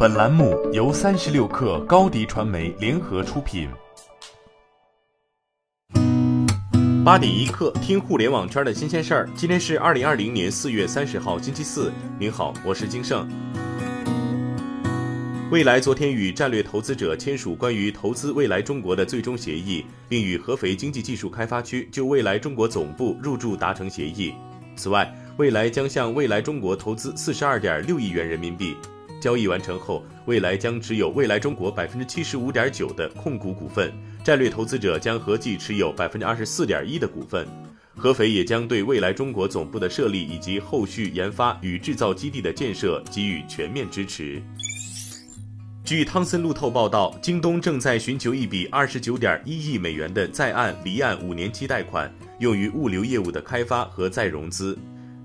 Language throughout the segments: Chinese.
本栏目由三十六氪高低传媒联合出品。八点一刻，听互联网圈的新鲜事儿。今天是二零二零年四月三十号，星期四。您好，我是金盛。未来昨天与战略投资者签署关于投资未来中国的最终协议，并与合肥经济技术开发区就未来中国总部入驻达成协议。此外，未来将向未来中国投资四十二点六亿元人民币。交易完成后，未来将持有未来中国百分之七十五点九的控股股份，战略投资者将合计持有百分之二十四点一的股份。合肥也将对未来中国总部的设立以及后续研发与制造基地的建设给予全面支持。据汤森路透报道，京东正在寻求一笔二十九点一亿美元的在岸离岸五年期贷款，用于物流业务的开发和再融资。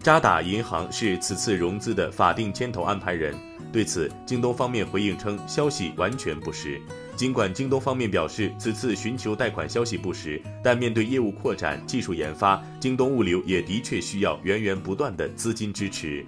渣打银行是此次融资的法定牵头安排人。对此，京东方面回应称，消息完全不实。尽管京东方面表示此次寻求贷款消息不实，但面对业务扩展、技术研发，京东物流也的确需要源源不断的资金支持。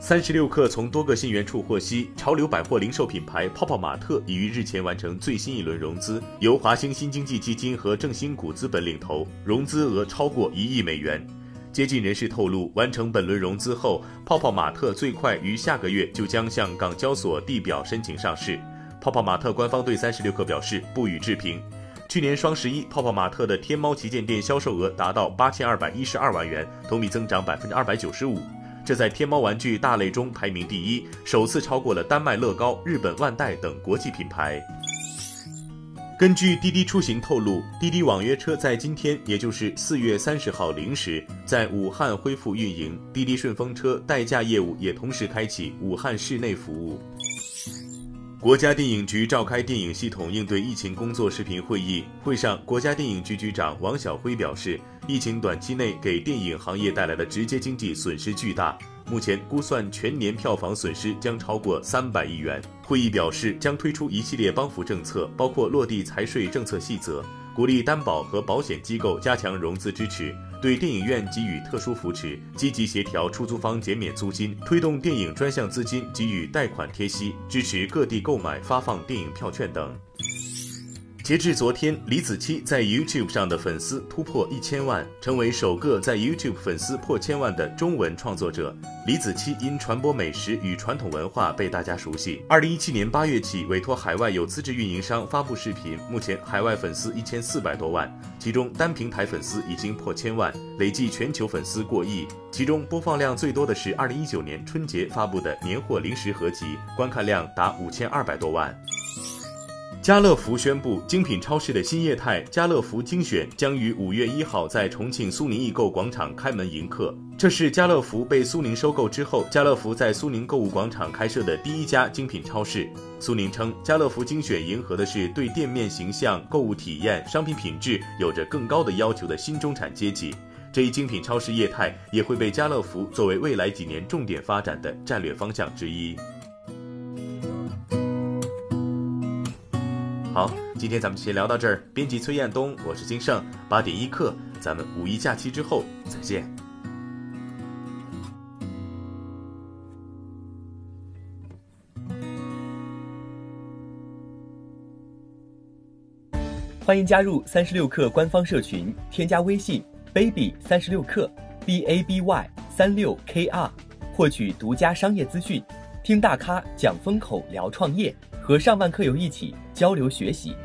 三十六氪从多个信源处获悉，潮流百货零售品牌泡泡玛特已于日前完成最新一轮融资，由华兴新经济基金和正新股资本领投，融资额超过一亿美元。接近人士透露，完成本轮融资后，泡泡玛特最快于下个月就将向港交所递表申请上市。泡泡玛特官方对三十六氪表示不予置评。去年双十一，泡泡玛特的天猫旗舰店销售额达到八千二百一十二万元，同比增长百分之二百九十五，这在天猫玩具大类中排名第一，首次超过了丹麦乐高、日本万代等国际品牌。根据滴滴出行透露，滴滴网约车在今天，也就是四月三十号零时，在武汉恢复运营。滴滴顺风车代驾业务也同时开启武汉市内服务。国家电影局召开电影系统应对疫情工作视频会议，会上，国家电影局局长王晓辉表示，疫情短期内给电影行业带来的直接经济损失巨大。目前估算全年票房损失将超过三百亿元。会议表示，将推出一系列帮扶政策，包括落地财税政策细则，鼓励担保和保险机构加强融资支持，对电影院给予特殊扶持，积极协调出租方减免租金，推动电影专项资金给予贷款贴息，支持各地购买发放电影票券等。截至昨天，李子柒在 YouTube 上的粉丝突破一千万，成为首个在 YouTube 粉丝破千万的中文创作者。李子柒因传播美食与传统文化被大家熟悉。二零一七年八月起，委托海外有资质运营商发布视频，目前海外粉丝一千四百多万，其中单平台粉丝已经破千万，累计全球粉丝过亿。其中播放量最多的是二零一九年春节发布的年货零食合集，观看量达五千二百多万。家乐福宣布，精品超市的新业态“家乐福精选”将于五月一号在重庆苏宁易购广场开门迎客。这是家乐福被苏宁收购之后，家乐福在苏宁购物广场开设的第一家精品超市。苏宁称，家乐福精选迎合的是对店面形象、购物体验、商品品质有着更高的要求的新中产阶级。这一精品超市业态也会被家乐福作为未来几年重点发展的战略方向之一。好，今天咱们先聊到这儿。编辑崔彦东，我是金盛，八点一刻，咱们五一假期之后再见。欢迎加入三十六氪官方社群，添加微信 baby 三十六氪 b a b y 三六 k r，获取独家商业资讯，听大咖讲风口，聊创业。和上万课友一起交流学习。